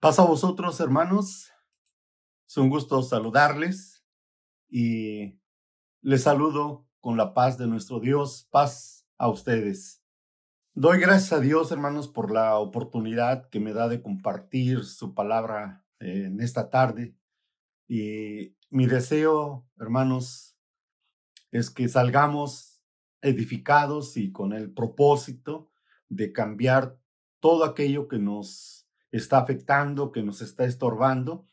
Paz a vosotros, hermanos. Es un gusto saludarles y les saludo con la paz de nuestro Dios. Paz a ustedes. Doy gracias a Dios, hermanos, por la oportunidad que me da de compartir su palabra eh, en esta tarde. Y mi deseo, hermanos, es que salgamos edificados y con el propósito de cambiar todo aquello que nos está afectando, que nos está estorbando,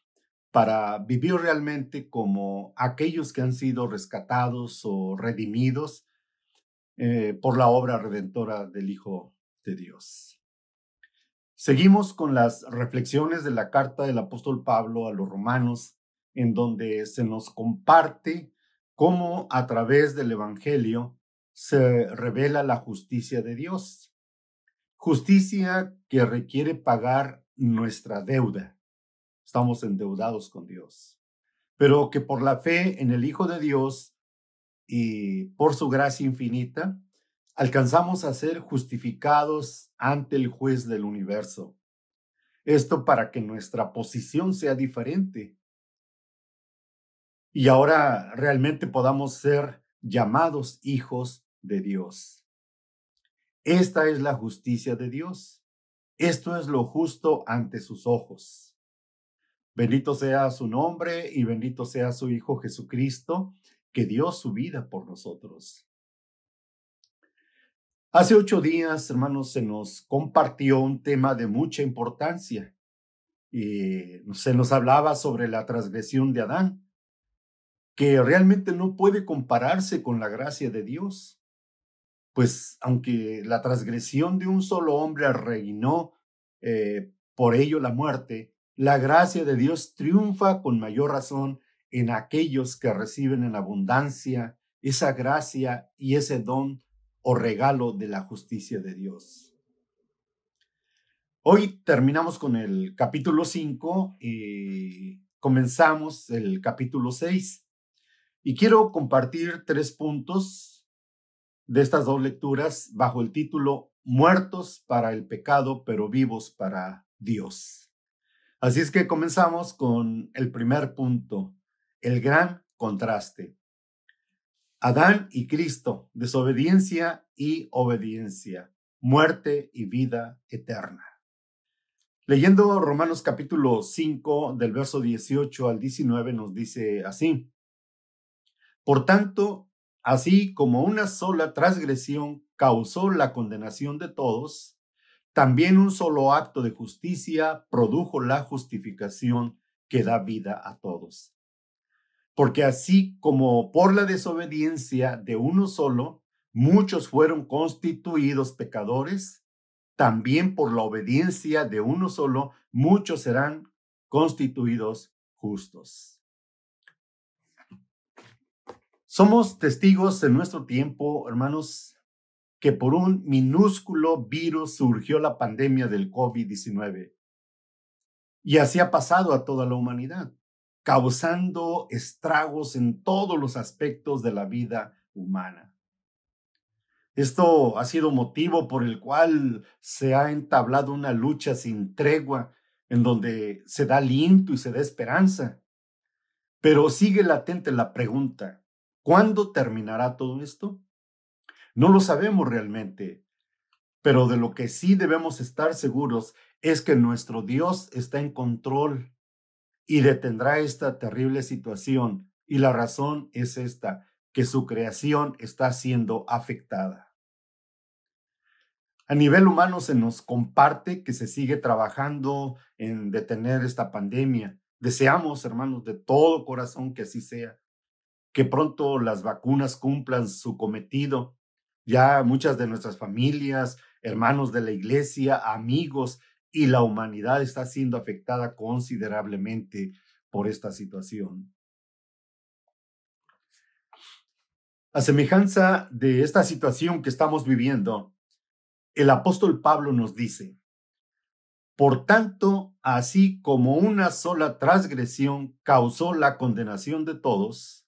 para vivir realmente como aquellos que han sido rescatados o redimidos eh, por la obra redentora del Hijo de Dios. Seguimos con las reflexiones de la carta del apóstol Pablo a los romanos, en donde se nos comparte cómo a través del Evangelio se revela la justicia de Dios. Justicia que requiere pagar nuestra deuda. Estamos endeudados con Dios. Pero que por la fe en el Hijo de Dios y por su gracia infinita, alcanzamos a ser justificados ante el juez del universo. Esto para que nuestra posición sea diferente. Y ahora realmente podamos ser llamados hijos de Dios. Esta es la justicia de Dios. Esto es lo justo ante sus ojos. Bendito sea su nombre y bendito sea su Hijo Jesucristo, que dio su vida por nosotros. Hace ocho días, hermanos, se nos compartió un tema de mucha importancia y se nos hablaba sobre la transgresión de Adán, que realmente no puede compararse con la gracia de Dios pues aunque la transgresión de un solo hombre reinó eh, por ello la muerte, la gracia de Dios triunfa con mayor razón en aquellos que reciben en abundancia esa gracia y ese don o regalo de la justicia de Dios. Hoy terminamos con el capítulo 5 y comenzamos el capítulo 6. Y quiero compartir tres puntos de estas dos lecturas bajo el título Muertos para el pecado, pero vivos para Dios. Así es que comenzamos con el primer punto, el gran contraste. Adán y Cristo, desobediencia y obediencia, muerte y vida eterna. Leyendo Romanos capítulo 5 del verso 18 al 19 nos dice así, Por tanto, Así como una sola transgresión causó la condenación de todos, también un solo acto de justicia produjo la justificación que da vida a todos. Porque así como por la desobediencia de uno solo, muchos fueron constituidos pecadores, también por la obediencia de uno solo, muchos serán constituidos justos. Somos testigos en nuestro tiempo, hermanos, que por un minúsculo virus surgió la pandemia del COVID-19. Y así ha pasado a toda la humanidad, causando estragos en todos los aspectos de la vida humana. Esto ha sido motivo por el cual se ha entablado una lucha sin tregua en donde se da aliento y se da esperanza. Pero sigue latente la pregunta, ¿Cuándo terminará todo esto? No lo sabemos realmente, pero de lo que sí debemos estar seguros es que nuestro Dios está en control y detendrá esta terrible situación. Y la razón es esta, que su creación está siendo afectada. A nivel humano se nos comparte que se sigue trabajando en detener esta pandemia. Deseamos, hermanos, de todo corazón que así sea que pronto las vacunas cumplan su cometido. Ya muchas de nuestras familias, hermanos de la iglesia, amigos y la humanidad está siendo afectada considerablemente por esta situación. A semejanza de esta situación que estamos viviendo, el apóstol Pablo nos dice, por tanto, así como una sola transgresión causó la condenación de todos,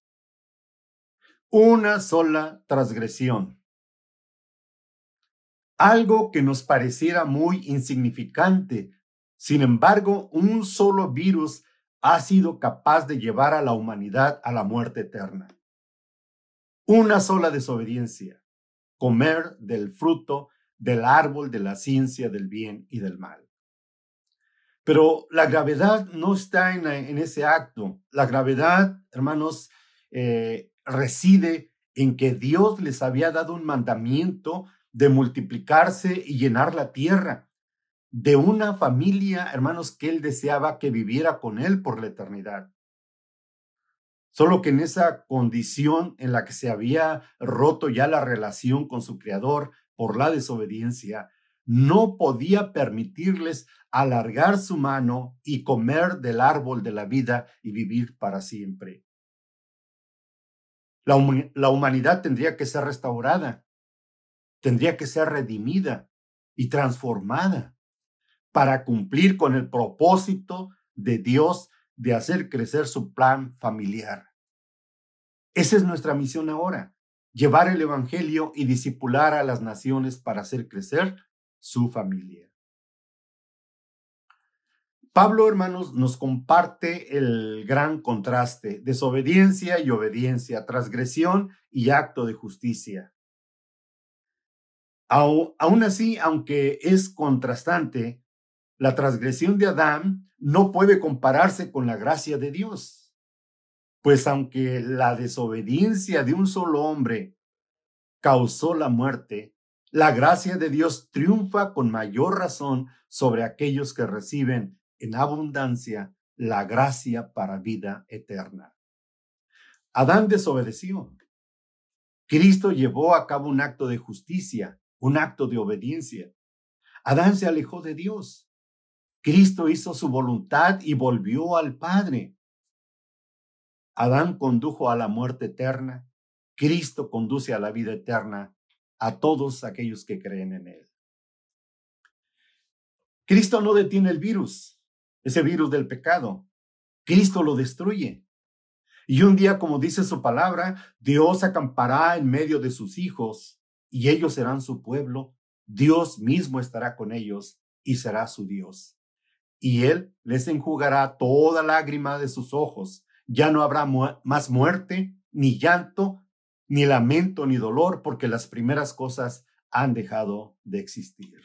una sola transgresión. Algo que nos pareciera muy insignificante Sin embargo, un solo virus ha sido capaz de llevar a la humanidad a la muerte eterna. Una sola desobediencia, comer del fruto del árbol de la ciencia del bien y del mal. Pero la gravedad no está en, ese acto. La gravedad, hermanos, eh, reside en que Dios les había dado un mandamiento de multiplicarse y llenar la tierra, de una familia, hermanos, que él deseaba que viviera con él por la eternidad. Solo que en esa condición en la que se había roto ya la relación con su creador por la desobediencia, no podía permitirles alargar su mano y comer del árbol de la vida y vivir para siempre. La, humanidad tendría que ser restaurada, tendría que ser redimida y transformada para cumplir con el propósito de Dios de hacer crecer su plan familiar. Esa es nuestra misión ahora, llevar el Evangelio y disipular a las naciones para hacer crecer su familia. Pablo, hermanos, nos comparte el gran contraste, desobediencia y obediencia, transgresión y acto de justicia. Aún así, aunque es contrastante, la transgresión de Adán no puede compararse con la gracia de Dios, pues aunque la desobediencia de un solo hombre causó la muerte, la gracia de Dios triunfa con mayor razón sobre aquellos que reciben en abundancia la gracia para vida eterna. Adán desobedeció. Cristo llevó a cabo un acto de justicia, un acto de obediencia. Adán se alejó de Dios. Cristo hizo su voluntad y volvió al Padre. Adán condujo a la muerte eterna. Cristo conduce a la vida eterna a todos aquellos que creen en Él. Cristo no detiene el virus, ese virus del pecado. Cristo lo destruye. Y un día, como dice su palabra, Dios acampará en medio de sus hijos y ellos serán su pueblo. Dios mismo estará con ellos y será su Dios. Y Él les enjugará toda lágrima de sus ojos. Ya no habrá más muerte, ni llanto, ni lamento ni dolor, porque las primeras cosas han dejado de existir.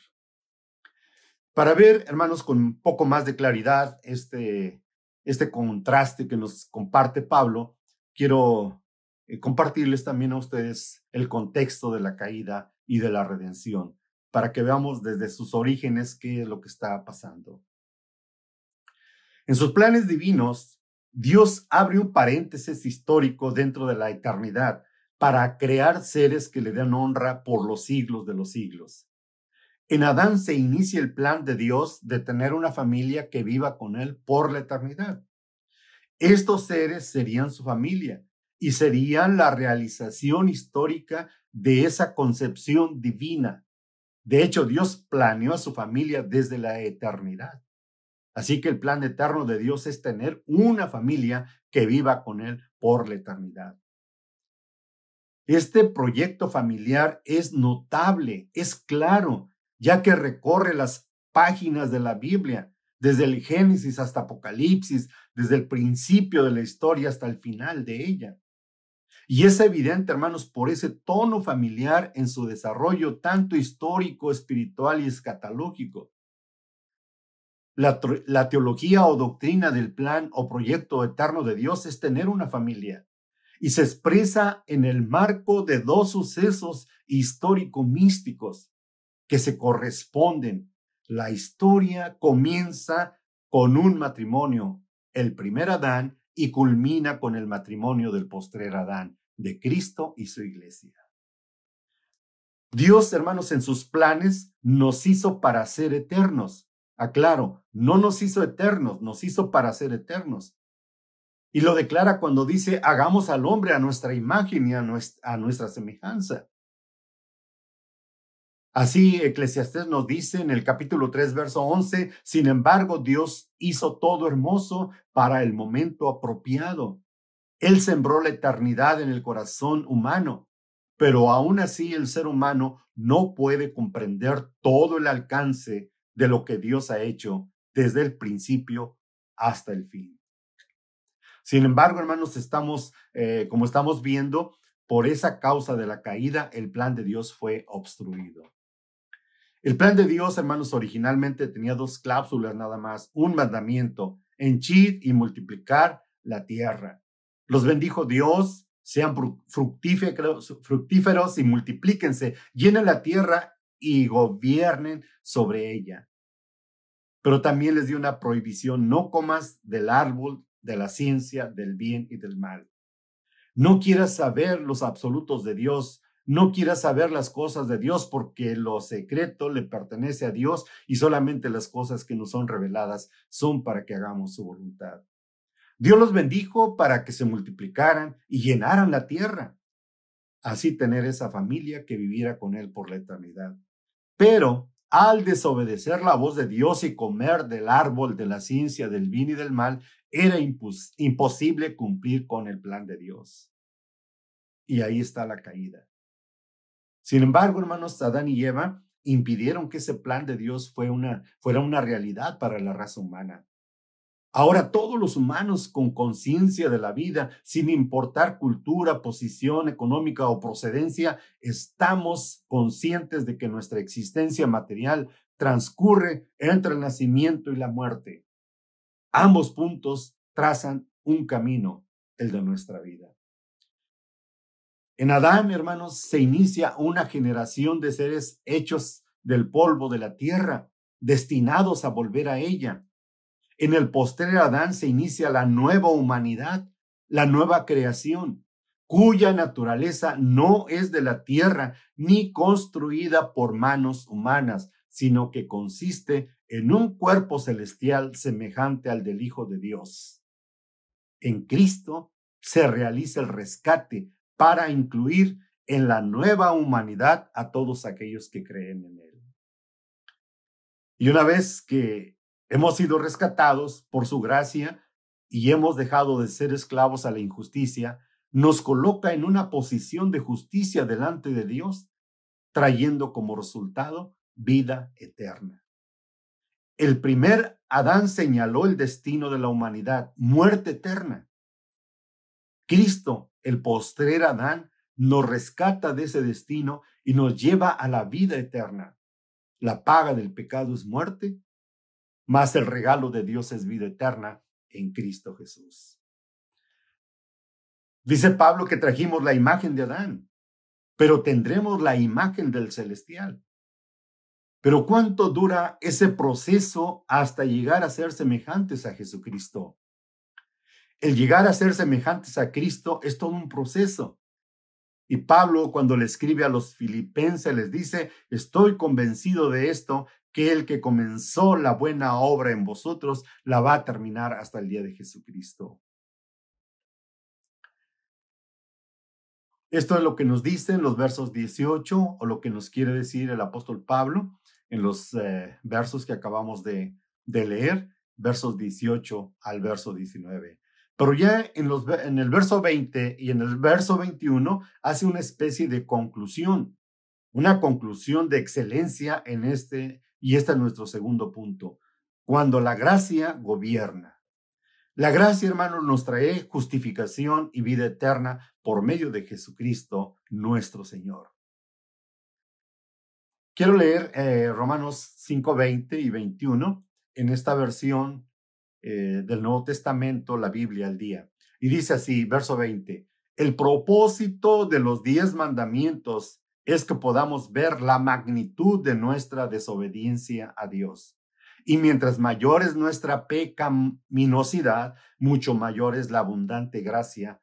Para ver, hermanos, con un poco más de claridad este, este contraste que nos comparte Pablo, quiero eh, compartirles también a ustedes el contexto de la caída y de la redención, para que veamos desde sus orígenes qué es lo que está pasando. En sus planes divinos, Dios abre un paréntesis histórico dentro de la eternidad para crear seres que le den honra por los siglos de los siglos. En Adán se inicia el plan de Dios de tener una familia que viva con él por la eternidad. Estos seres serían su familia y serían la realización histórica de esa concepción divina. De hecho, Dios planeó a su familia desde la eternidad. Así que el plan eterno de Dios es tener una familia que viva con Él por la eternidad. Este proyecto familiar es notable, es claro, ya que recorre las páginas de la Biblia, desde el Génesis hasta Apocalipsis, desde el principio de la historia hasta el final de ella. Y es evidente, hermanos, por ese tono familiar en su desarrollo tanto histórico, espiritual y escatológico. La, la, teología o doctrina del plan o proyecto eterno de Dios es tener una familia, y se expresa en el marco de dos sucesos histórico-místicos que se corresponden. La historia comienza con un matrimonio, el primer Adán, y culmina con el matrimonio del postrer Adán, de Cristo y su iglesia. Dios, hermanos, en sus planes nos hizo para ser eternos. Aclaro, no nos hizo eternos, nos hizo para ser eternos. Y lo declara cuando dice, hagamos al hombre a nuestra imagen y a nuestra, semejanza. Así Eclesiastés nos dice en el capítulo 3, verso 11, sin embargo, Dios hizo todo hermoso para el momento apropiado. Él sembró la eternidad en el corazón humano, pero aún así el ser humano no puede comprender todo el alcance de lo que Dios ha hecho desde el principio hasta el fin. Sin embargo, hermanos, estamos, eh, como estamos viendo, por esa causa de la caída, el plan de Dios fue obstruido. El plan de Dios, hermanos, originalmente tenía dos cláusulas nada más, un mandamiento, henchid y multiplicar la tierra. Los bendijo Dios, sean fructíferos, fructíferos y multiplíquense, llenen la tierra y gobiernen sobre ella. Pero también les dio una prohibición, no comas del árbol de la ciencia del bien y del mal. No quieras saber los absolutos de Dios, no quieras saber las cosas de Dios porque lo secreto le pertenece a Dios y solamente las cosas que nos son reveladas son para que hagamos su voluntad. Dios los bendijo para que se multiplicaran y llenaran la tierra, así tener esa familia que viviera con Él por la eternidad. Pero al desobedecer la voz de Dios y comer del árbol de la ciencia del bien y del mal, era imposible cumplir con el plan de Dios. Y ahí está la caída. Sin embargo, hermanos, Adán y Eva impidieron que ese plan de Dios fuera una realidad para la raza humana. Ahora todos los humanos con conciencia de la vida, sin importar cultura, posición económica o procedencia, estamos conscientes de que nuestra existencia material transcurre entre el nacimiento y la muerte. Ambos puntos trazan un camino, el de nuestra vida. En Adán, hermanos, se inicia una generación de seres hechos del polvo de la tierra, destinados a volver a ella. En el posterior Adán se inicia la nueva humanidad, la nueva creación, cuya naturaleza no es de la tierra ni construida por manos humanas, sino que consiste en un cuerpo celestial semejante al del Hijo de Dios. En Cristo se realiza el rescate para incluir en la nueva humanidad a todos aquellos que creen en Él. Y una vez que hemos sido rescatados por su gracia y hemos dejado de ser esclavos a la injusticia, nos coloca en una posición de justicia delante de Dios, trayendo como resultado vida eterna. El primer Adán señaló el destino de la humanidad, muerte eterna. Cristo el postrer Adán nos rescata de ese destino y nos lleva a la vida eterna. La paga del pecado es muerte, mas el regalo de Dios es vida eterna en Cristo Jesús. Dice Pablo que trajimos la imagen de Adán, pero tendremos la imagen del celestial. Pero ¿cuánto dura ese proceso hasta llegar a ser semejantes a Jesucristo? El llegar a ser semejantes a Cristo es todo un proceso. Y Pablo cuando le escribe a los filipenses les dice, estoy convencido de esto, que el que comenzó la buena obra en vosotros la va a terminar hasta el día de Jesucristo. Esto es lo que nos dice en los versos 18 o lo que nos quiere decir el apóstol Pablo en los eh, versos que acabamos de, de leer, versos 18 al verso 19. Pero ya en, el verso 20 y en el verso 21 hace una especie de conclusión, una conclusión de excelencia en este, y este es nuestro segundo punto, cuando la gracia gobierna. La gracia, hermanos, nos trae justificación y vida eterna por medio de Jesucristo, nuestro Señor. Quiero leer eh, Romanos 5, 20 y 21 en esta versión eh, del Nuevo Testamento, la Biblia al día. Y dice así, verso 20, el propósito de los diez mandamientos es que podamos ver la magnitud de nuestra desobediencia a Dios. Y mientras mayor es nuestra pecaminosidad, mucho mayor es la abundante gracia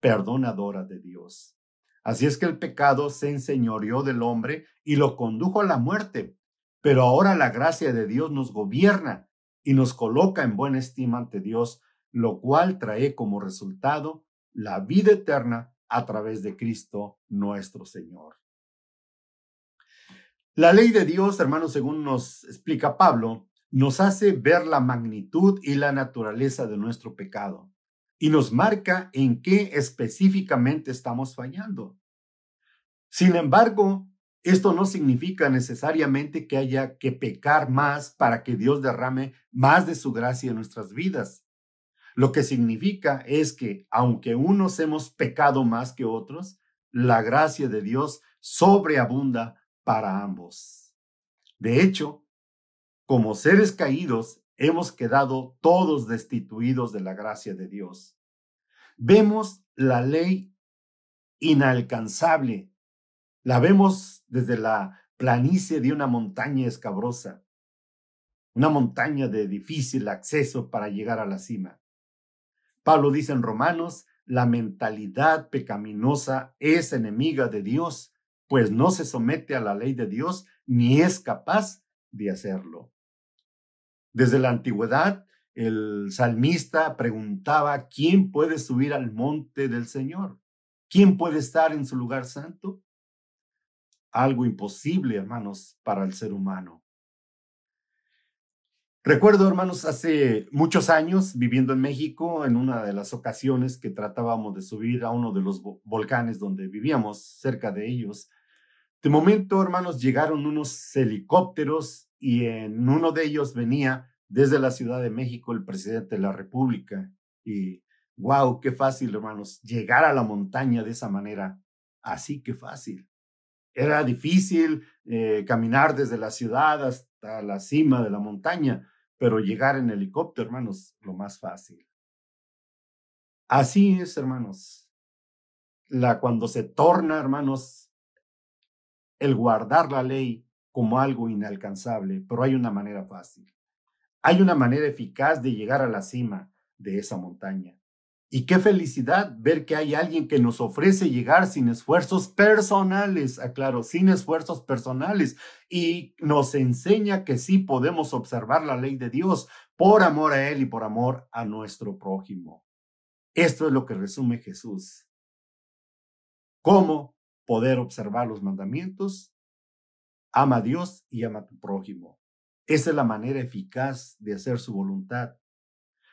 perdonadora de Dios. Así es que el pecado se enseñoreó del hombre y lo condujo a la muerte. Pero ahora la gracia de Dios nos gobierna y nos coloca en buena estima ante Dios, lo cual trae como resultado la vida eterna a través de Cristo nuestro Señor. La ley de Dios, hermanos, según nos explica Pablo, nos hace ver la magnitud y la naturaleza de nuestro pecado y nos marca en qué específicamente estamos fallando. Sin embargo, Esto no significa necesariamente que haya que pecar más para que Dios derrame más de su gracia en nuestras vidas. Lo que significa es que aunque unos hemos pecado más que otros, la gracia de Dios sobreabunda para ambos. De hecho, como seres caídos, hemos quedado todos destituidos de la gracia de Dios. Vemos la ley inalcanzable la vemos desde la planicie de una montaña escabrosa, una montaña de difícil acceso para llegar a la cima. Pablo dice en Romanos, la mentalidad pecaminosa es enemiga de Dios, pues no se somete a la ley de Dios ni es capaz de hacerlo. Desde la antigüedad, el salmista preguntaba, ¿quién puede subir al monte del Señor? ¿Quién puede estar en su lugar santo? Algo imposible, hermanos, para el ser humano. Recuerdo, hermanos, hace muchos años viviendo en México, en una de las ocasiones que tratábamos de subir a uno de los volcanes donde vivíamos, cerca de ellos. De momento, hermanos, llegaron unos helicópteros y en uno de ellos venía desde la Ciudad de México el presidente de la República. Y wow, qué fácil, hermanos, llegar a la montaña de esa manera. Así que fácil. Era difícil eh, caminar desde la ciudad hasta la cima de la montaña, pero llegar en helicóptero, hermanos, lo más fácil. Así es, hermanos. La, cuando se torna, hermanos, el guardar la ley como algo inalcanzable, pero hay una manera fácil. Hay una manera eficaz de llegar a la cima de esa montaña. Y qué felicidad ver que hay alguien que nos ofrece llegar sin esfuerzos personales, aclaro, sin esfuerzos personales, y nos enseña que sí podemos observar la ley de Dios por amor a Él y por amor a nuestro prójimo. Esto es lo que resume Jesús. ¿Cómo poder observar los mandamientos? Ama a Dios y ama a tu prójimo. Esa es la manera eficaz de hacer su voluntad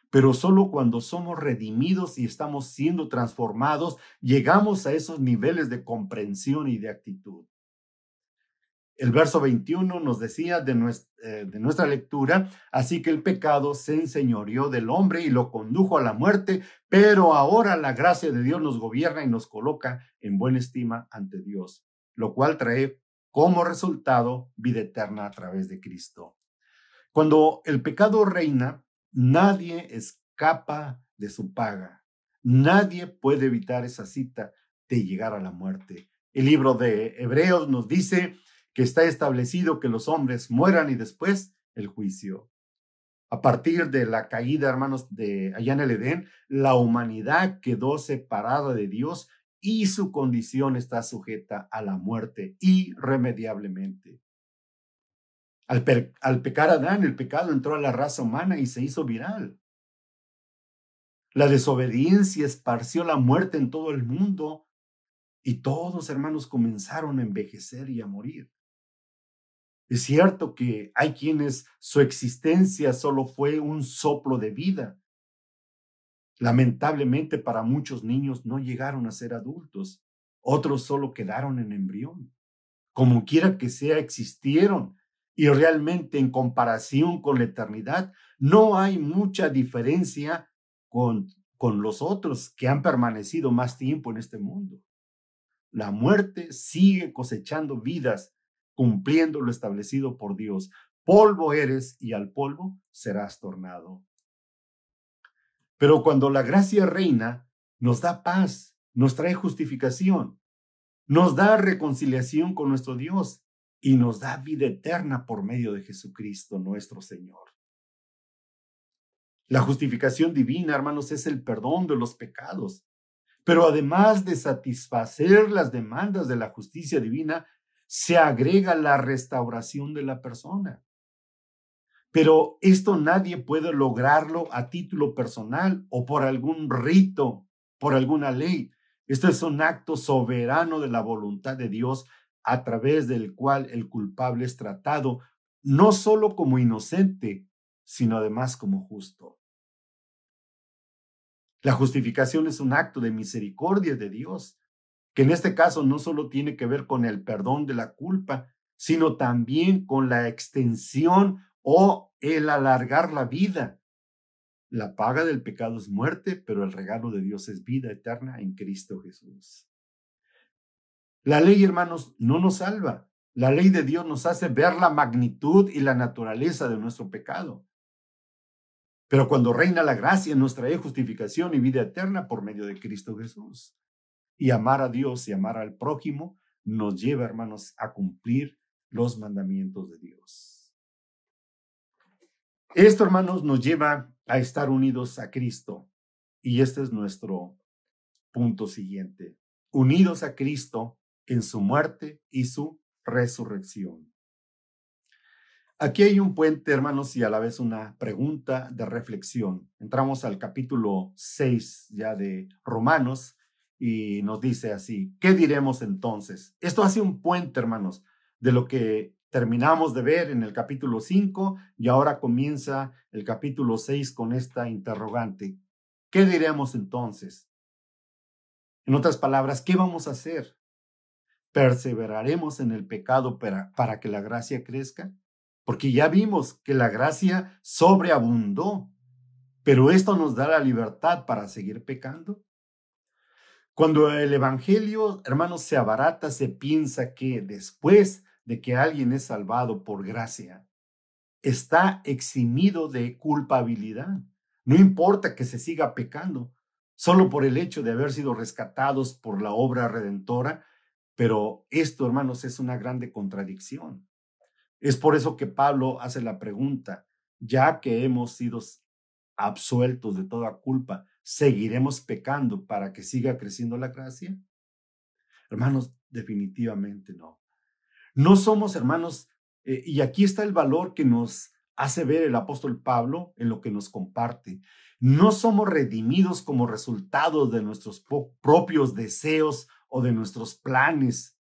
pero solo cuando somos redimidos y estamos siendo transformados, llegamos a esos niveles de comprensión y de actitud. El verso 21 nos decía de nuestra, eh, de nuestra, lectura, así que el pecado se enseñoreó del hombre y lo condujo a la muerte, pero ahora la gracia de Dios nos gobierna y nos coloca en buena estima ante Dios, lo cual trae como resultado vida eterna a través de Cristo. Cuando el pecado reina, Nadie escapa de su paga. Nadie puede evitar esa cita de llegar a la muerte. El libro de Hebreos nos dice que está establecido que los hombres mueran y después el juicio. A partir de la caída, hermanos, de allá en el Edén, la humanidad quedó separada de Dios y su condición está sujeta a la muerte irremediablemente. Al, pecar Adán, el pecado entró a la raza humana y se hizo viral. La desobediencia esparció la muerte en todo el mundo y todos, hermanos, comenzaron a envejecer y a morir. Es cierto que hay quienes su existencia solo fue un soplo de vida. Lamentablemente para muchos niños no llegaron a ser adultos, otros solo quedaron en embrión. Como quiera que sea, existieron y realmente en comparación con la eternidad, no hay mucha diferencia con, con los otros que han permanecido más tiempo en este mundo. La muerte sigue cosechando vidas, cumpliendo lo establecido por Dios. Polvo eres y al polvo serás tornado. Pero cuando la gracia reina, nos da paz, nos trae justificación, nos da reconciliación con nuestro Dios y nos da vida eterna por medio de Jesucristo nuestro Señor. La justificación divina, hermanos, es el perdón de los pecados. Pero además de satisfacer las demandas de la justicia divina, se agrega la restauración de la persona. Pero esto nadie puede lograrlo a título personal o por algún rito, por alguna ley. Esto es un acto soberano de la voluntad de Dios a través del cual el culpable es tratado no solo como inocente, sino además como justo. La justificación es un acto de misericordia de Dios que en este caso no solo tiene que ver con el perdón de la culpa, sino también con la extensión o el alargar la vida. La paga del pecado es muerte, pero el regalo de Dios es vida eterna en Cristo Jesús. La ley, hermanos, no nos salva. La ley de Dios nos hace ver la magnitud y la naturaleza de nuestro pecado. Pero cuando reina la gracia, nos trae justificación y vida eterna por medio de Cristo Jesús. Y amar a Dios y amar al prójimo nos lleva, hermanos, a cumplir los mandamientos de Dios. Esto, hermanos, nos lleva a estar unidos a Cristo. Y este es nuestro punto siguiente. Unidos a Cristo en su muerte y su resurrección. Aquí hay un puente, hermanos, y a la vez una pregunta de reflexión. Entramos al capítulo 6 ya de Romanos y nos dice así, ¿qué diremos entonces? Esto hace un puente, hermanos, de lo que terminamos de ver en el capítulo 5 y ahora comienza el capítulo 6 con esta interrogante. ¿Qué diremos entonces? En otras palabras, ¿qué vamos a hacer? ¿Perseveraremos en el pecado para, para que la gracia crezca? Porque ya vimos que la gracia sobreabundó, pero esto nos da la libertad para seguir pecando. Cuando el Evangelio, hermanos, se abarata, se piensa que después de que alguien es salvado por gracia, está eximido de culpabilidad. No importa que se siga pecando, solo por el hecho de haber sido rescatados por la obra redentora, pero esto, hermanos, es una grande contradicción. Es por eso que Pablo hace la pregunta, ya que hemos sido absueltos de toda culpa, ¿seguiremos pecando para que siga creciendo la gracia? Hermanos, definitivamente no. No somos hermanos, eh, y aquí está el valor que nos hace ver el apóstol Pablo en lo que nos comparte. No somos redimidos como resultado de nuestros propios deseos o de nuestros planes,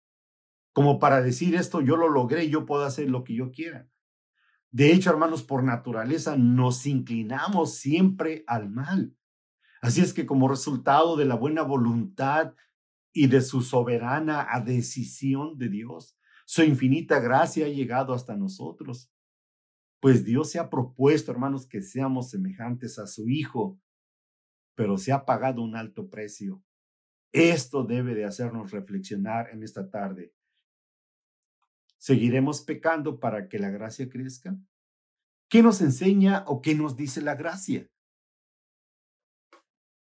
como para decir esto, yo lo logré, yo puedo hacer lo que yo quiera. De hecho, hermanos, por naturaleza nos inclinamos siempre al mal. Así es que como resultado de la buena voluntad y de su soberana decisión de Dios, su infinita gracia ha llegado hasta nosotros. Pues Dios se ha propuesto, hermanos, que seamos semejantes a su Hijo, pero se ha pagado un alto precio. Esto debe de hacernos reflexionar en esta tarde. ¿Seguiremos pecando para que la gracia crezca? ¿Qué nos enseña o qué nos dice la gracia?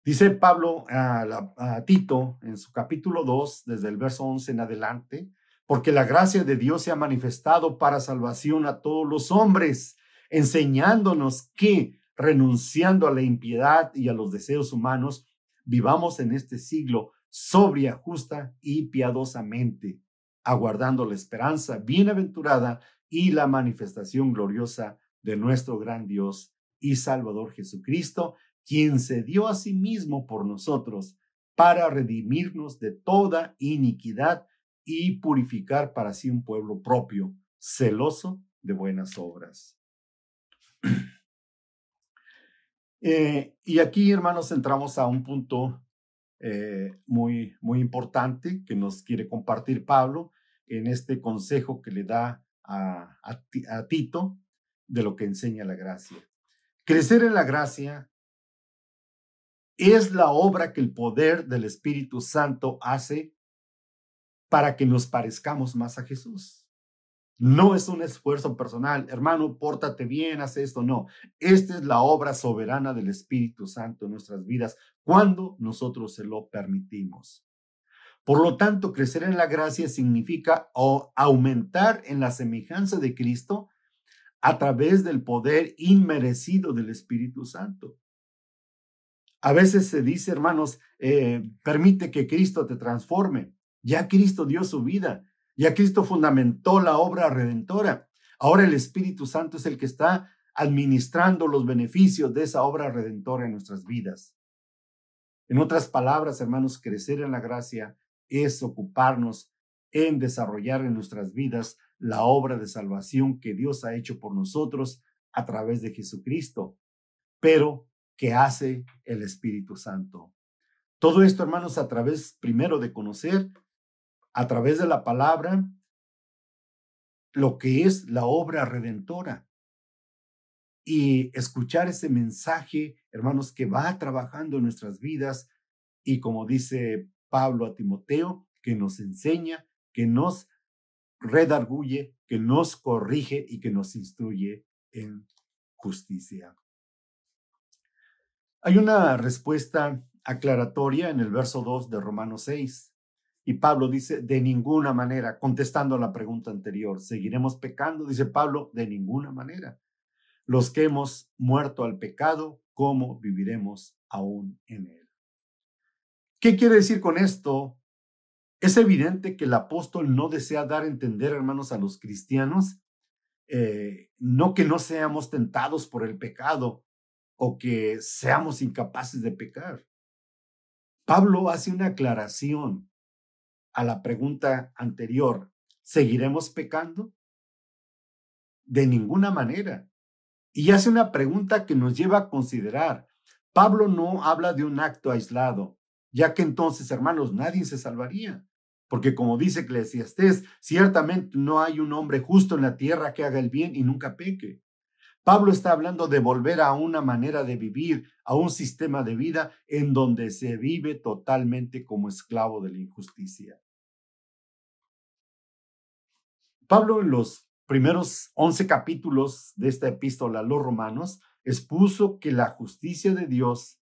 Dice Pablo a, Tito en su capítulo 2, desde el verso 11 en adelante, porque la gracia de Dios se ha manifestado para salvación a todos los hombres, enseñándonos que, renunciando a la impiedad y a los deseos humanos, vivamos en este siglo sobria, justa y piadosamente, aguardando la esperanza bienaventurada y la manifestación gloriosa de nuestro gran Dios y Salvador Jesucristo, quien se dio a sí mismo por nosotros para redimirnos de toda iniquidad y purificar para sí un pueblo propio, celoso de buenas obras. Eh, y aquí, hermanos, entramos a un punto eh, muy, muy importante que nos quiere compartir Pablo en este consejo que le da a, a Tito de lo que enseña la gracia. Crecer en la gracia es la obra que el poder del Espíritu Santo hace para que nos parezcamos más a Jesús. No es un esfuerzo personal, hermano, pórtate bien, haz esto, no. Esta es la obra soberana del Espíritu Santo en nuestras vidas cuando nosotros se lo permitimos. Por lo tanto, crecer en la gracia significa aumentar en la semejanza de Cristo a través del poder inmerecido del Espíritu Santo. A veces se dice, hermanos, eh, permite que Cristo te transforme. Ya Cristo dio su vida, ya Cristo fundamentó la obra redentora. Ahora el Espíritu Santo es el que está administrando los beneficios de esa obra redentora en nuestras vidas. En otras palabras, hermanos, crecer en la gracia es ocuparnos en desarrollar en nuestras vidas la obra de salvación que Dios ha hecho por nosotros a través de Jesucristo. Pero que hace el Espíritu Santo. Todo esto, hermanos, a través primero de conocer, a través de la palabra, lo que es la obra redentora. Y escuchar ese mensaje, hermanos, que va trabajando en nuestras vidas y como dice Pablo a Timoteo, que nos enseña, que nos redarguye, que nos corrige y que nos instruye en justicia. Hay una respuesta aclaratoria en el verso 2 de Romanos 6. Y Pablo dice, de ninguna manera, contestando a la pregunta anterior, ¿seguiremos pecando? Dice Pablo, de ninguna manera. Los que hemos muerto al pecado, ¿cómo viviremos aún en él? ¿Qué quiere decir con esto? Es evidente que el apóstol no desea dar a entender, hermanos, a los cristianos, eh, no que no seamos tentados por el pecado o que seamos incapaces de pecar. Pablo hace una aclaración a la pregunta anterior. ¿Seguiremos pecando? De ninguna manera. Y hace una pregunta que nos lleva a considerar. Pablo no habla de un acto aislado, ya que entonces, hermanos, nadie se salvaría. Porque como dice Eclesiastés, ciertamente no hay un hombre justo en la tierra que haga el bien y nunca peque. Pablo está hablando de volver a una manera de vivir, a un sistema de vida en donde se vive totalmente como esclavo de la injusticia. Pablo en los primeros once capítulos de esta epístola a los romanos expuso que la justicia de Dios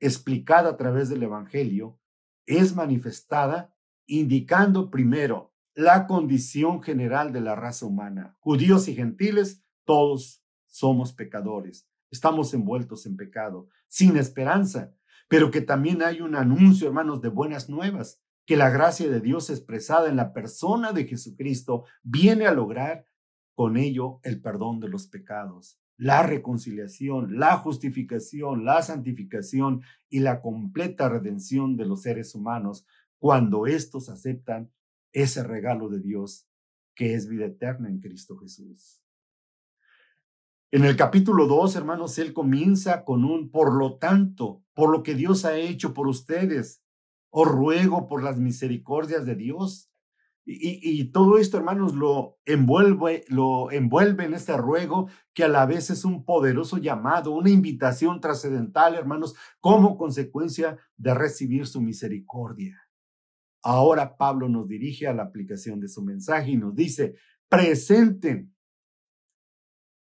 explicada a través del Evangelio es manifestada indicando primero la condición general de la raza humana. Judíos y gentiles, todos somos pecadores, estamos envueltos en pecado, sin esperanza, pero que también hay un anuncio, hermanos, de buenas nuevas, que la gracia de Dios expresada en la persona de Jesucristo viene a lograr con ello el perdón de los pecados la reconciliación, la justificación, la santificación y la completa redención de los seres humanos cuando éstos aceptan ese regalo de Dios que es vida eterna en Cristo Jesús. En el capítulo 2, hermanos, él comienza con un por lo tanto, por lo que Dios ha hecho por ustedes, os ruego por las misericordias de Dios y, todo esto, hermanos, lo envuelve, lo envuelve en este ruego que a la vez es un poderoso llamado, una invitación trascendental, hermanos, como consecuencia de recibir su misericordia. Ahora Pablo nos dirige a la aplicación de su mensaje y nos dice, presenten,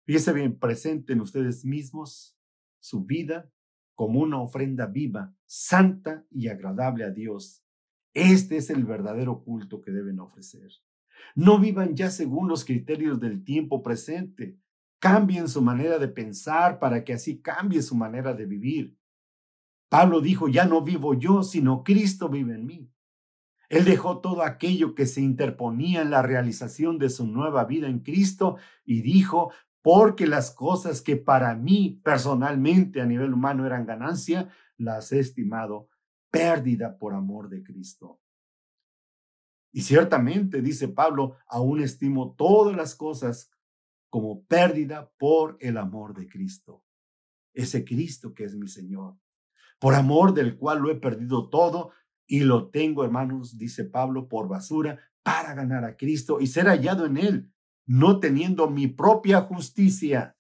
fíjese bien, presenten ustedes mismos su vida como una ofrenda viva, santa y agradable a Dios este es el verdadero culto que deben ofrecer. No vivan ya según los criterios del tiempo presente. Cambien su manera de pensar para que así cambie su manera de vivir. Pablo dijo, ya no vivo yo, sino Cristo vive en mí. Él dejó todo aquello que se interponía en la realización de su nueva vida en Cristo y dijo, porque las cosas que para mí personalmente a nivel humano eran ganancia, las he estimado pérdida por amor de Cristo. Y ciertamente, dice Pablo, aún estimo todas las cosas como pérdida por el amor de Cristo. Ese Cristo que es mi Señor, por amor del cual lo he perdido todo y lo tengo, hermanos, dice Pablo, por basura para ganar a Cristo y ser hallado en Él, no teniendo mi propia justicia.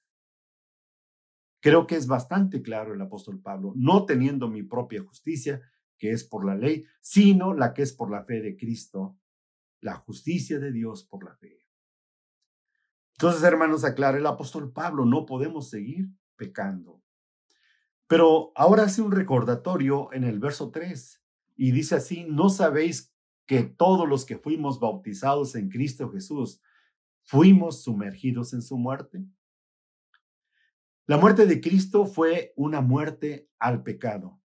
Creo que es bastante claro el apóstol Pablo, no teniendo mi propia justicia, que es por la ley, sino la que es por la fe de Cristo, la justicia de Dios por la fe. Entonces, hermanos, aclara el apóstol Pablo, no podemos seguir pecando. Pero ahora hace un recordatorio en el verso 3 y dice así, ¿no sabéis que todos los que fuimos bautizados en Cristo Jesús fuimos sumergidos en su muerte? La muerte de Cristo fue una muerte al pecado.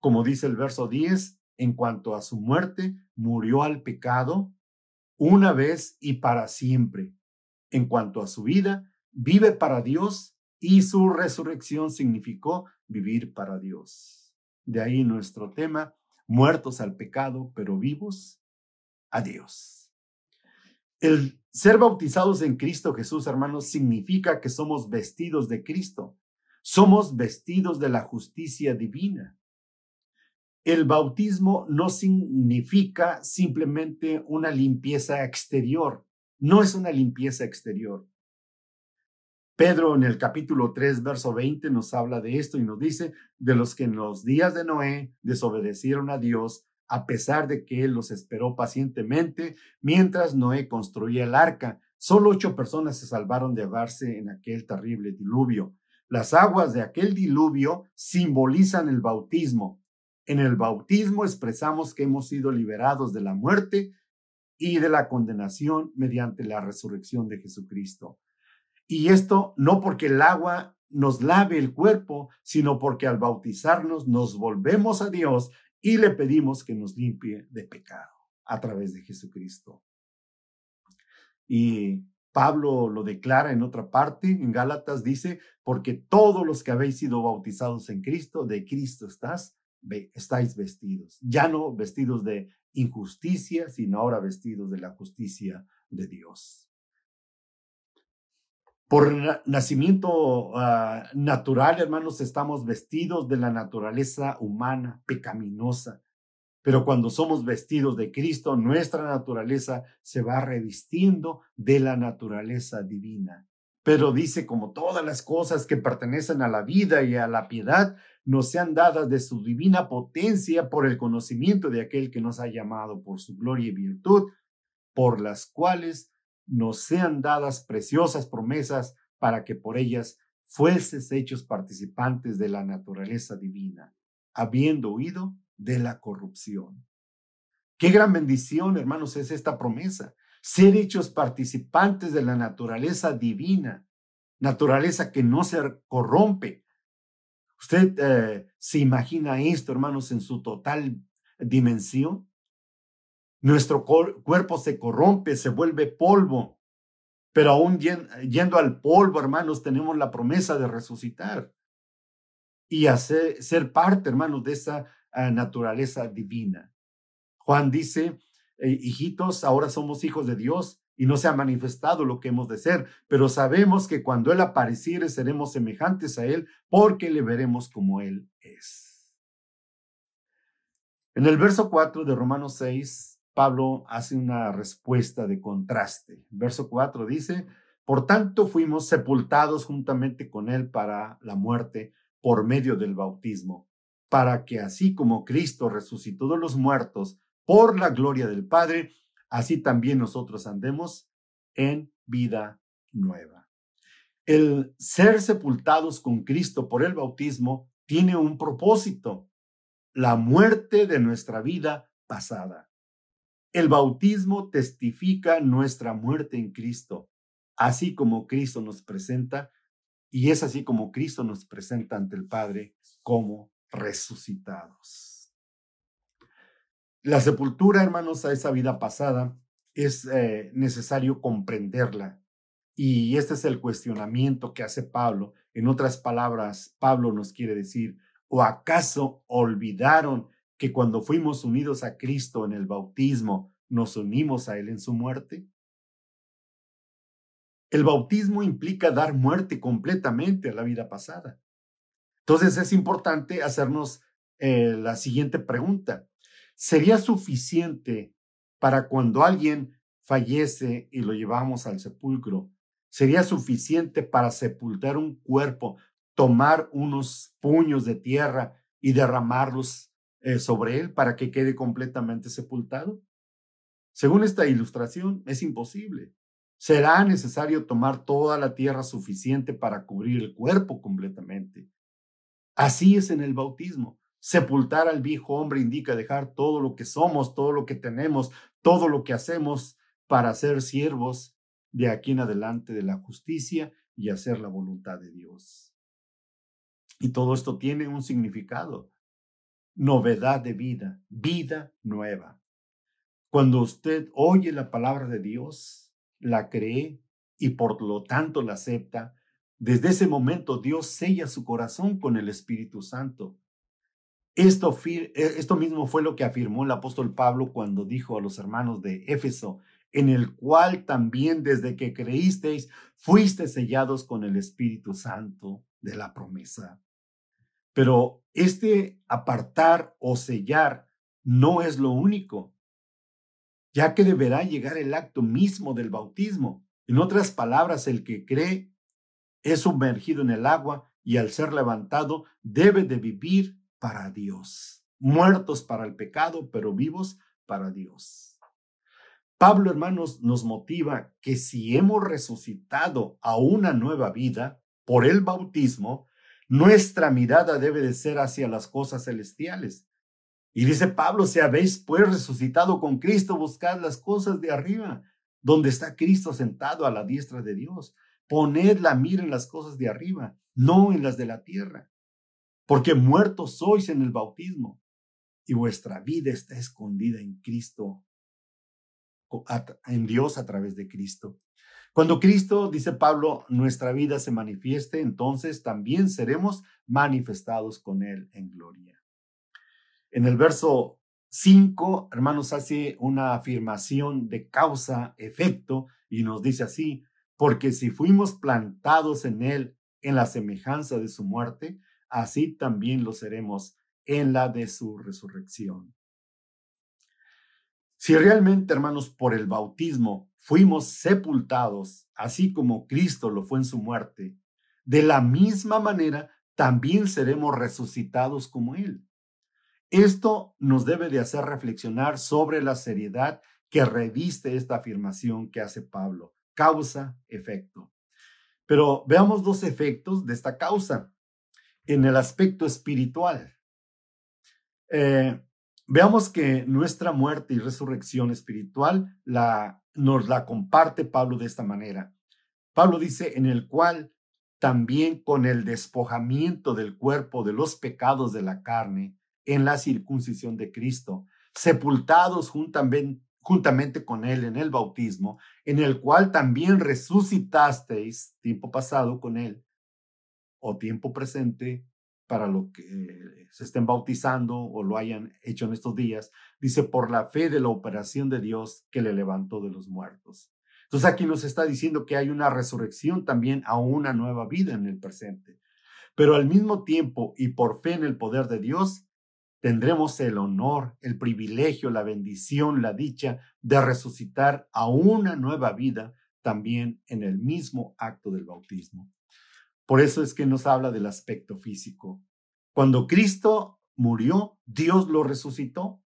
Como dice el verso 10, en cuanto a su muerte, murió al pecado una vez y para siempre. En cuanto a su vida, vive para Dios y su resurrección significó vivir para Dios. De ahí nuestro tema, muertos al pecado, pero vivos a Dios. El ser bautizados en Cristo Jesús, hermanos, significa que somos vestidos de Cristo. Somos vestidos de la justicia divina. el bautismo no significa simplemente una limpieza exterior, no es una limpieza exterior. Pedro en el capítulo 3, verso 20 nos habla de esto y nos dice, de los que en los días de Noé desobedecieron a Dios, a pesar de que Él los esperó pacientemente, mientras Noé construía el arca, solo ocho personas se salvaron de ahogarse en aquel terrible diluvio. Las aguas de aquel diluvio simbolizan el bautismo. En el bautismo expresamos que hemos sido liberados de la muerte y de la condenación mediante la resurrección de Jesucristo. Y esto no porque el agua nos lave el cuerpo, sino porque al bautizarnos nos volvemos a Dios y le pedimos que nos limpie de pecado a través de Jesucristo. Y Pablo lo declara en otra parte, en Gálatas dice, porque todos los que habéis sido bautizados en Cristo, de Cristo estás, estáis vestidos, ya no vestidos de injusticia, sino ahora vestidos de la justicia de Dios. Por nacimiento ah, natural, hermanos, estamos vestidos de la naturaleza humana, pecaminosa, pero cuando somos vestidos de Cristo, nuestra naturaleza se va revistiendo de la naturaleza divina. Pero dice, como todas las cosas que pertenecen a la vida y a la piedad, nos sean dadas de su divina potencia por el conocimiento de aquel que nos ha llamado por su gloria y virtud, por las cuales nos sean dadas preciosas promesas para que por ellas fueses hechos participantes de la naturaleza divina, habiendo huido de la corrupción. Qué gran bendición, hermanos, es esta promesa. Ser hechos participantes de la naturaleza divina, naturaleza que no se corrompe. ¿Usted eh, se imagina esto, hermanos, en su total dimensión? Nuestro cuerpo se corrompe, se vuelve polvo, pero aún yendo al polvo, hermanos, tenemos la promesa de resucitar y hacer, ser parte, hermanos, de esa naturaleza divina. Juan dice, eh, hijitos, ahora somos hijos de Dios y no se ha manifestado lo que hemos de ser, pero sabemos que cuando Él apareciere seremos semejantes a Él porque le veremos como Él es. En el verso 4 de Romanos 6, Pablo hace una respuesta de contraste. Verso 4 dice, por tanto fuimos sepultados juntamente con Él para la muerte por medio del bautismo para que así como Cristo resucitó de los muertos por la gloria del Padre, así también nosotros andemos en vida nueva. El ser sepultados con Cristo por el bautismo tiene un propósito, la muerte de nuestra vida pasada. El bautismo testifica nuestra muerte en Cristo, así como Cristo nos presenta, y es así como Cristo nos presenta ante el Padre como resucitados. La sepultura, hermanos, a esa vida pasada es eh, necesario comprenderla. Y este es el cuestionamiento que hace Pablo. En otras palabras, Pablo nos quiere decir, ¿o acaso olvidaron que cuando fuimos unidos a Cristo en el bautismo, nos unimos a Él en su muerte? El bautismo implica dar muerte completamente a la vida pasada. Entonces es importante hacernos eh, la siguiente pregunta. ¿Sería suficiente para cuando alguien fallece y lo llevamos al sepulcro? ¿Sería suficiente para sepultar un cuerpo, tomar unos puños de tierra y derramarlos eh, sobre él para que quede completamente sepultado? Según esta ilustración, es imposible. Será necesario tomar toda la tierra suficiente para cubrir el cuerpo completamente. Así es en el bautismo. Sepultar al viejo hombre indica dejar todo lo que somos, todo lo que tenemos, todo lo que hacemos para ser siervos de aquí en adelante de la justicia y hacer la voluntad de Dios. Y todo esto tiene un significado, novedad de vida, vida nueva. Cuando usted oye la palabra de Dios, la cree y por lo tanto la acepta, desde ese momento Dios sella su corazón con el Espíritu Santo. Esto, e, esto, mismo fue lo que afirmó el apóstol Pablo cuando dijo a los hermanos de Éfeso, en el cual también desde que creísteis fuiste sellados con el Espíritu Santo de la promesa. Pero este apartar o sellar no es lo único, ya que deberá llegar el acto mismo del bautismo. En otras palabras, el que cree es sumergido en el agua y al ser levantado debe de vivir para Dios, muertos para el pecado, pero vivos para Dios. Pablo, hermanos, nos motiva que si hemos resucitado a una nueva vida por el bautismo, nuestra mirada debe de ser hacia las cosas celestiales. Y dice Pablo, si habéis pues resucitado con Cristo, buscad las cosas de arriba, donde está Cristo sentado a la diestra de Dios. Poned la mira en las cosas de arriba, no en las de la tierra, porque muertos sois en el bautismo y vuestra vida está escondida en Cristo, en Dios a través de Cristo. Cuando Cristo, dice Pablo, nuestra vida se manifieste, entonces también seremos manifestados con Él en gloria. En el verso 5, hermanos, hace una afirmación de causa-efecto y nos dice así, porque si fuimos plantados en Él en la semejanza de su muerte, así también lo seremos en la de su resurrección. Si realmente, hermanos, por el bautismo fuimos sepultados, así como Cristo lo fue en su muerte, de la misma manera también seremos resucitados como Él. Esto nos debe de hacer reflexionar sobre la seriedad que reviste esta afirmación que hace Pablo causa, efecto. Pero veamos dos efectos de esta causa en el aspecto espiritual. Eh, veamos que nuestra muerte y resurrección espiritual la, nos la comparte Pablo de esta manera. Pablo dice, en el cual también con el despojamiento del cuerpo de los pecados de la carne en la circuncisión de Cristo, sepultados juntamente, juntamente con él en el bautismo, en el cual también resucitasteis tiempo pasado con él, o tiempo presente para lo que se estén bautizando o lo hayan hecho en estos días, dice, por la fe de la operación de Dios que le levantó de los muertos. Entonces aquí nos está diciendo que hay una resurrección también a una nueva vida en el presente. Pero al mismo tiempo y por fe en el poder de Dios, tendremos el honor, el privilegio, la bendición, la dicha de resucitar a una nueva vida también en el mismo acto del bautismo. Por eso es que nos habla del aspecto físico. Cuando Cristo murió, Dios lo resucitó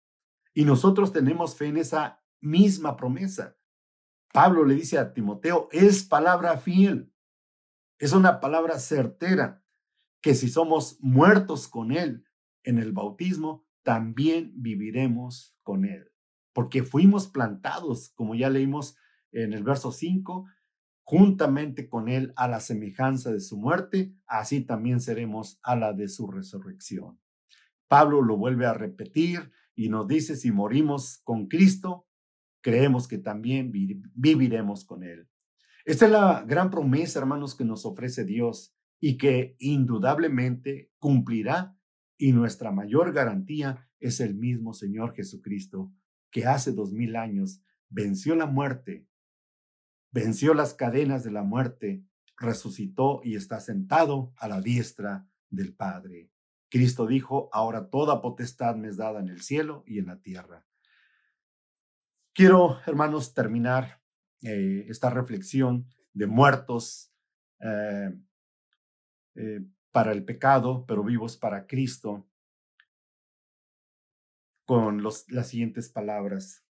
y nosotros tenemos fe en esa misma promesa. Pablo le dice a Timoteo, es palabra fiel, es una palabra certera, que si somos muertos con Él, en el bautismo, también viviremos con Él, porque fuimos plantados, como ya leímos en el verso 5, juntamente con Él a la semejanza de su muerte, así también seremos a la de su resurrección. Pablo lo vuelve a repetir y nos dice, si morimos con Cristo, creemos que también viviremos con Él. Esta es la gran promesa, hermanos, que nos ofrece Dios y que indudablemente cumplirá y nuestra mayor garantía es el mismo Señor Jesucristo, que hace dos mil años venció la muerte, venció las cadenas de la muerte, resucitó y está sentado a la diestra del Padre. Cristo dijo, ahora toda potestad me es dada en el cielo y en la tierra. Quiero, hermanos, terminar eh, esta reflexión de muertos eh, eh, para el pecado, pero vivos para Cristo, con las siguientes palabras.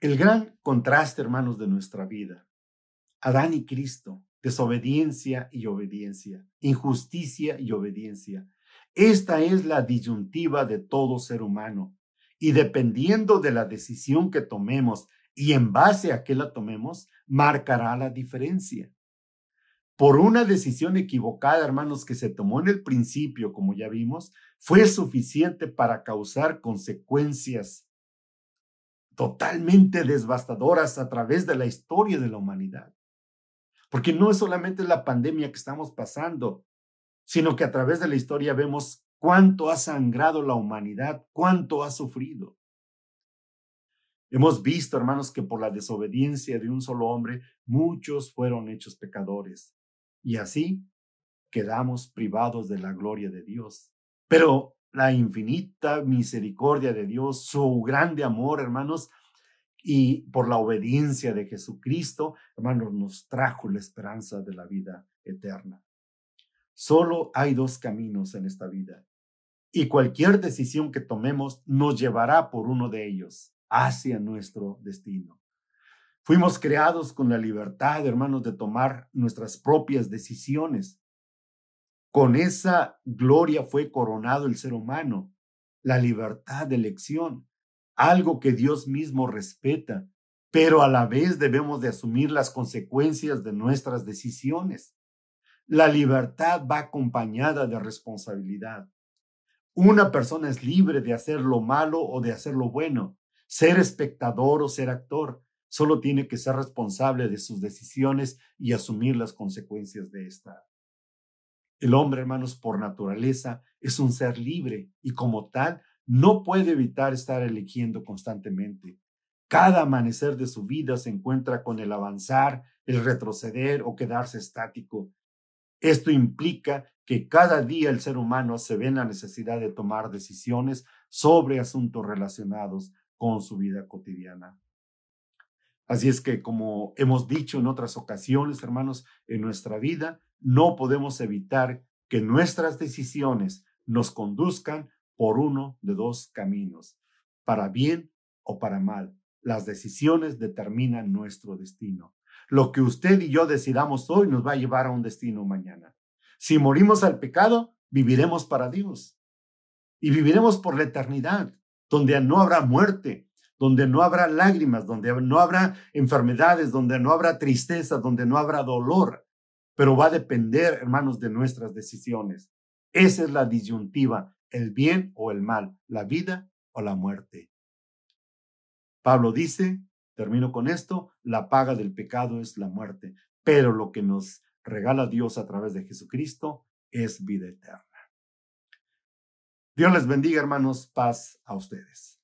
El gran contraste, hermanos, de nuestra vida. Adán y Cristo, desobediencia y obediencia, injusticia y obediencia. Esta es la disyuntiva de todo ser humano. Y dependiendo de la decisión que tomemos y en base a que la tomemos, marcará la diferencia por una decisión equivocada, hermanos, que se tomó en el principio, como ya vimos, fue suficiente para causar consecuencias totalmente devastadoras a través de la historia de la humanidad. Porque no es solamente la pandemia que estamos pasando, sino que a través de la historia vemos cuánto ha sangrado la humanidad, cuánto ha sufrido. Hemos visto, hermanos, que por la desobediencia de un solo hombre, muchos fueron hechos pecadores. Y así quedamos privados de la gloria de Dios. Pero la infinita misericordia de Dios, su grande amor, hermanos, y por la obediencia de Jesucristo, hermanos, nos trajo la esperanza de la vida eterna. Solo hay dos caminos en esta vida y cualquier decisión que tomemos nos llevará por uno de ellos hacia nuestro destino. Fuimos creados con la libertad, hermanos, de tomar nuestras propias decisiones. Con esa gloria fue coronado el ser humano, la libertad de elección algo que Dios mismo respeta, pero a la vez debemos de asumir las consecuencias de nuestras decisiones. La libertad va acompañada de responsabilidad. Una persona es libre de hacer lo malo o de hacer lo bueno, ser espectador o ser actor. Solo tiene que ser responsable de sus decisiones y asumir las consecuencias de esta. El hombre, hermanos, por naturaleza es un ser libre y como tal no puede evitar estar eligiendo constantemente. Cada amanecer de su vida se encuentra con el avanzar, el retroceder o quedarse estático. Esto implica que cada día el ser humano se ve en la necesidad de tomar decisiones sobre asuntos relacionados con su vida cotidiana. Así es que, como hemos dicho en otras ocasiones, hermanos, en nuestra vida no podemos evitar que nuestras decisiones nos conduzcan por uno de dos caminos, para bien o para mal. Las decisiones determinan nuestro destino. Lo que usted y yo decidamos hoy nos va a llevar a un destino mañana. Si morimos al pecado, viviremos para Dios y viviremos por la eternidad, donde no habrá muerte, donde no habrá lágrimas, donde no habrá enfermedades, donde no habrá tristeza, donde no habrá dolor. Pero va a depender, hermanos, de nuestras decisiones. Esa es la disyuntiva el bien o el mal, la vida o la muerte. Pablo dice, termino con esto, la paga del pecado es la muerte, pero lo que nos regala Dios a través de Jesucristo es vida eterna. Dios les bendiga, hermanos, paz a ustedes.